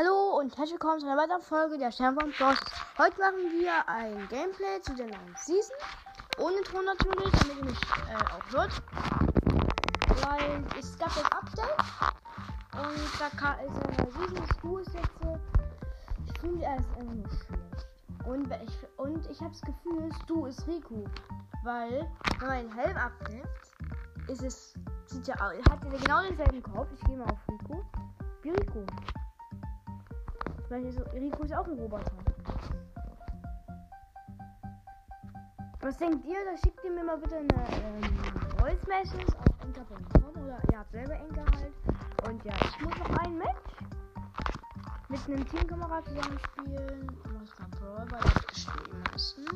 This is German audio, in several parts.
Hallo und herzlich willkommen zu einer weiteren Folge der Stern von Bros. Heute machen wir ein Gameplay zu der neuen Season. Ohne Ton natürlich, damit ihr mich äh, auch hört. Weil es gab das Update. Und da kam ist eine neue Season. Stu ist jetzt. Äh, ich er ist einfach nur schlecht. Und ich, und ich habe das Gefühl, Stu ist Riku. Weil, wenn man den Helm abnimmt, ist es. Sieht ja, hat er genau denselben Kopf. Ich gehe mal auf Riku. Wie Riku. Weil so, Rico ist auch ein Roboter. Was denkt ihr? Da schickt ihr mir mal bitte eine ähm, Voice Message auf Enker.com oder ihr habt selber Enker halt. Und ja, ich muss noch ein Match mit einem Teamkamerad zusammen spielen. Ich muss mal Brawl Ball spielen müssen.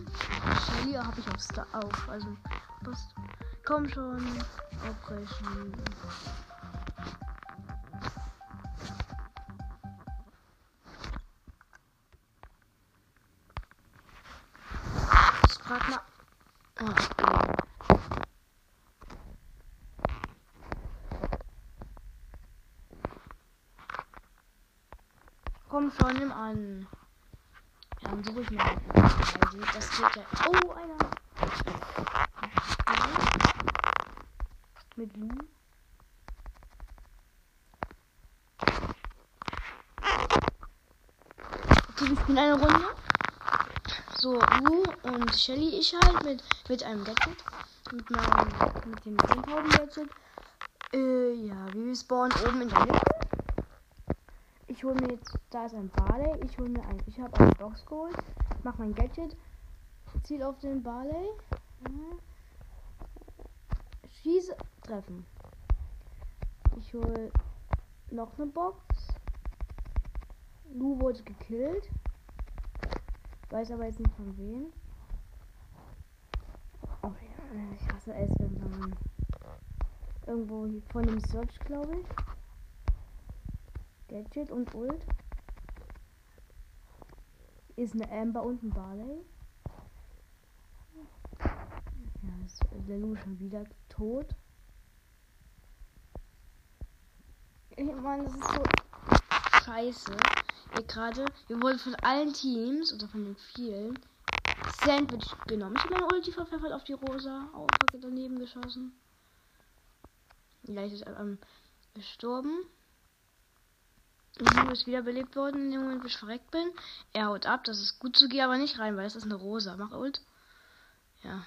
Hier habe ich auch Star auf. Also, was? Komm schon, abbrechen. Komm schon, nimm an. Ja, dann suche ich mir halt Das geht ja. Oh, einer. Mit Lu. Okay, wir spielen eine Runde so Lu und Shelly ich halt mit, mit einem Gadget. Mit meinem, mit dem Grünhauben Gadget. Äh, ja, wir spawnen oben in der Mitte. Ich hole mir jetzt, da ist ein Barley. Ich hole mir ein, ich habe eine Box geholt. Mach mein Gadget. Ziel auf den Barley. Schieße, treffen. Ich hole noch eine Box. Lu wurde gekillt. Weiß aber jetzt nicht von wem. Oh ja, ich hasse es, wenn man irgendwo von dem Search, glaube ich. Gadget und Ult. Ist eine Amber und ein Barley. Ja, ist der Lu schon wieder tot. Ich meine, das ist so scheiße gerade, wir wurden von allen Teams, oder von den vielen, Sandwich genommen. Ich habe meine Ulti verpfeffert auf die Rosa. Oh, daneben geschossen. Gleich ist er ähm, gestorben. Ich ist wiederbelebt worden in dem Moment, wo ich verreckt bin. Er haut ab, das ist gut zu gehen, aber nicht rein, weil es ist eine Rosa. Mach Ult. Ja.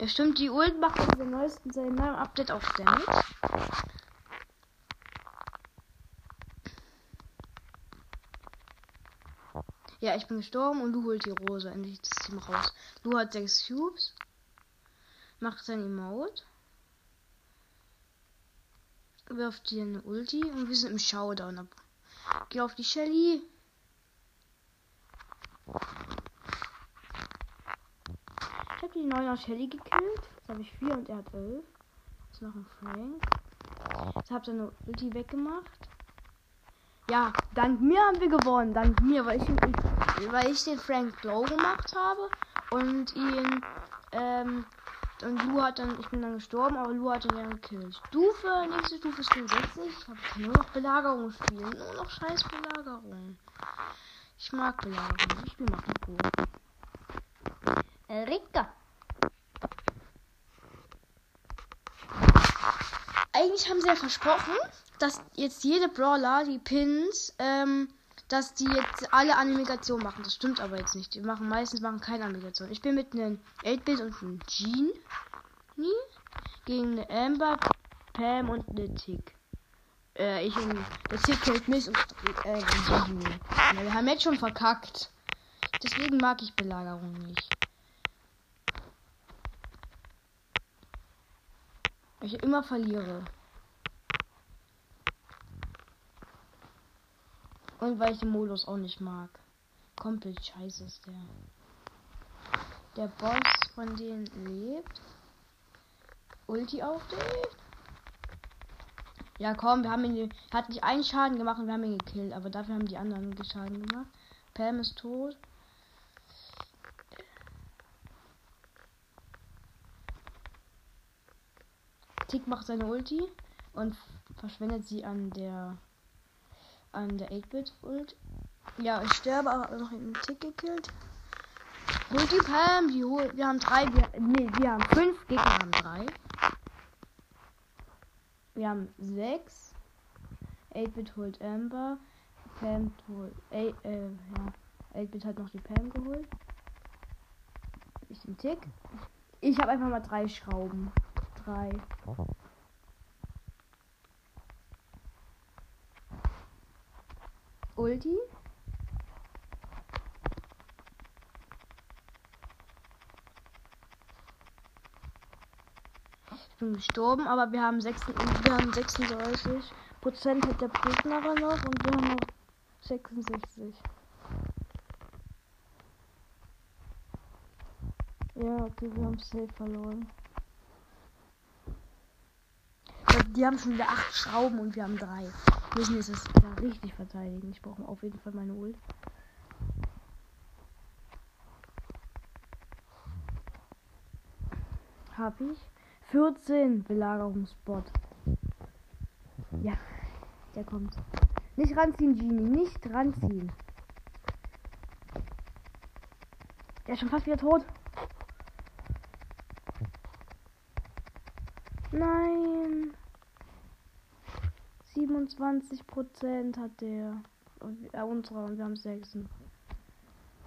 Ja, stimmt, die Ult macht in der neuesten, seinem neuen Update auch Damage. Ja, ich bin gestorben und du holt die Rose endlich das Team raus. Du hat sechs Cubes. Macht sein Emote. Wirft dir eine Ulti und wir sind im Showdown. Geh auf die Shelly. Ich habe die 9er Shelly gekillt. Jetzt habe ich 4 und er hat 11. Jetzt noch ein Frank. Jetzt habe seine Ulti weggemacht. Ja, dank mir haben wir gewonnen. Dank mir, weil ich, weil ich den Frank Glow gemacht habe und ihn, ähm, und Lu hat dann, ich bin dann gestorben, aber Lu hat ihn ja gekillt. Stufe, nächste Stufe ist 65. Ich habe nur noch Belagerung spielen. Nur noch scheiß Belagerung. Ich mag Belagerung. Ich spiele Marco. Erika. Eigentlich haben sie ja versprochen, dass jetzt jede Brawler die Pins, ähm, dass die jetzt alle Animation machen. Das stimmt aber jetzt nicht. Die machen meistens machen keine Animation. Ich bin mit einem 8-Bit und einem Jean gegen eine Amber, Pam und eine Tick. Äh, ich und der Tick hält mich und äh, ja, wir haben jetzt schon verkackt. Deswegen mag ich Belagerung nicht. Ich immer verliere. Und weil ich den Modus auch nicht mag. Komplett scheiße ist der. Der Boss von denen lebt. Ulti auf dich. Ja, komm, wir haben ihn. Hat nicht einen Schaden gemacht und wir haben ihn gekillt. Aber dafür haben die anderen Schaden gemacht. Pam ist tot. Tick macht seine Ulti und verschwendet sie an der einen der 8-Bit und ja, ich sterbe, aber noch einen Tick gekillt. Holt die Pam, die holt. Wir haben drei, wir, nee, wir haben fünf, Gegner haben drei. Wir haben sechs. 8-Bit holt Amber. Pam holt. Äh, äh, ja. 8-Bit hat noch die Pam geholt. Ich den Tick. Ich habe einfach mal drei Schrauben. Drei. Ulti. Ich bin gestorben, aber wir haben, 6, wir haben 36 Prozent hat der Gegner noch und wir haben noch 66. Ja, okay, wir haben safe verloren. Die haben schon wieder 8 Schrauben und wir haben 3. Wir müssen jetzt das ja, richtig verteidigen. Ich brauche auf jeden Fall meine Ult. Hab ich. 14 Belagerungsbot. Ja, der kommt. Nicht ranziehen, Genie. Nicht ranziehen. Der ist schon fast wieder tot. Nein. 27 Prozent hat der. Äh, unserer und wir haben 6.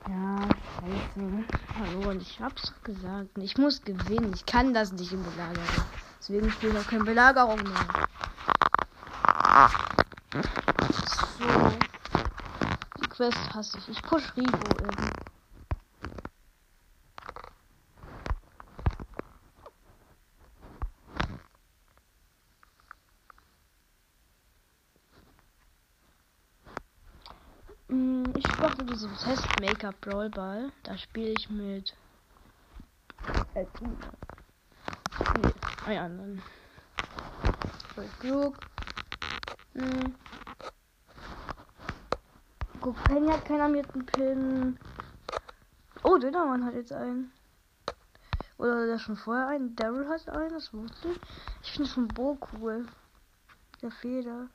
Ja, scheiße. Hallo, und ich hab's gesagt. Ich muss gewinnen. Ich kann das nicht in Belagerung. Deswegen spiele ich auch keine Belagerung mehr. So. Die Quest hasse ich. Ich push Rivo irgendwie. Dieses Test Make-up Brawl Ball. Da spiele ich mit. Äh, nee, einen anderen. Voll klug. Hm. Guck, Penny hat keinen armierten Pin. Oh, Dönermann hat jetzt einen. Oder der schon vorher einen. Daryl hat einen, das wusste ich. Ich finde schon Bo cool. Der Feder.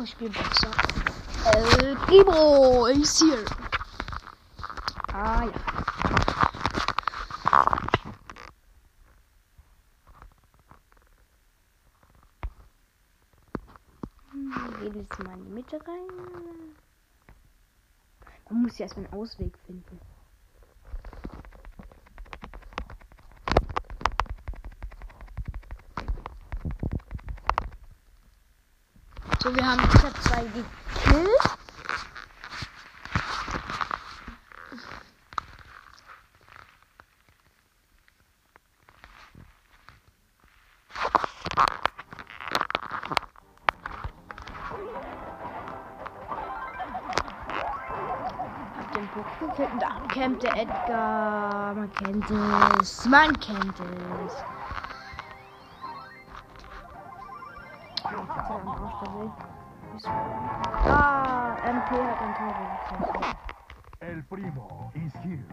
Doch, ich spiele Boxer. El Primo ist hier. Ah ja. Hm, gehen jetzt mal in die Mitte rein. Man muss ja erstmal einen Ausweg finden. Haben ich hab zwei gekillt. Der Edgar. Man kennt es. Man kennt es. Ah, MP hat ein Tor El Primo is here.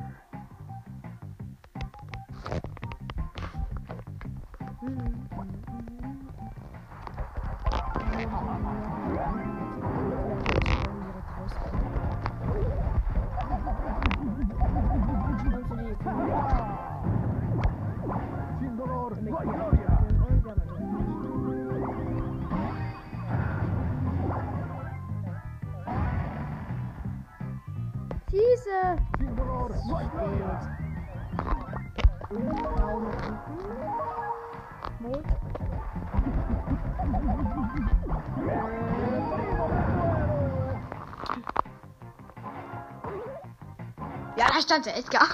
Sin dolor, no hay gloria. Ja, da stand der Edgar.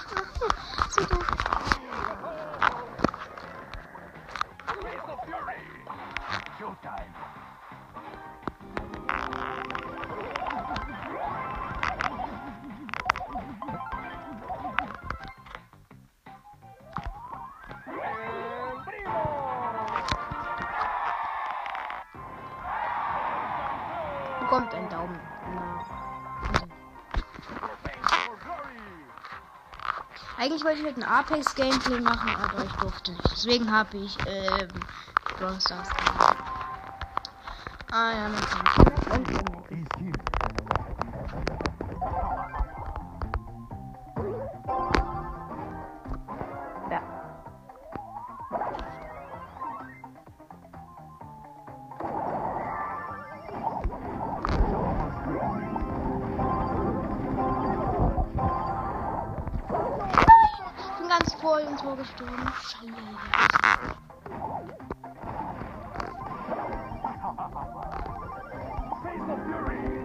Bekommt einen Daumen. Eigentlich wollte ich heute ein Apex Gameplay machen, aber ich durfte nicht. Deswegen habe ich ähm, Brawl Stars. Ah ja, man vor dem Tor gestorben. Scheiße. Face the fury.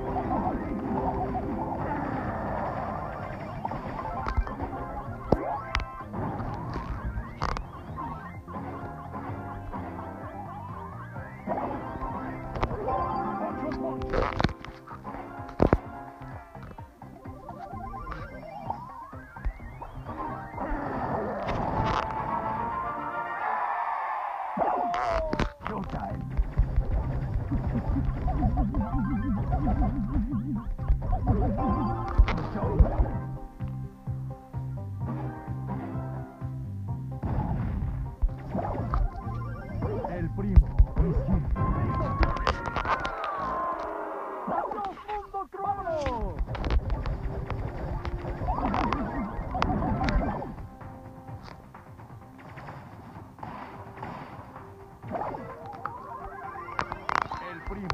Primo.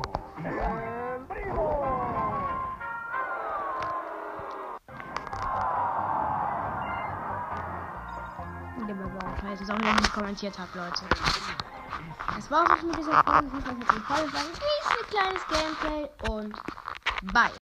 El primo! War scheiße. Ist auch ich nicht kommentiert habe, Leute. Das war's auch mit dieser Folge. Ich hoffe, euch hat gefallen. War ein kleines Gameplay und bye.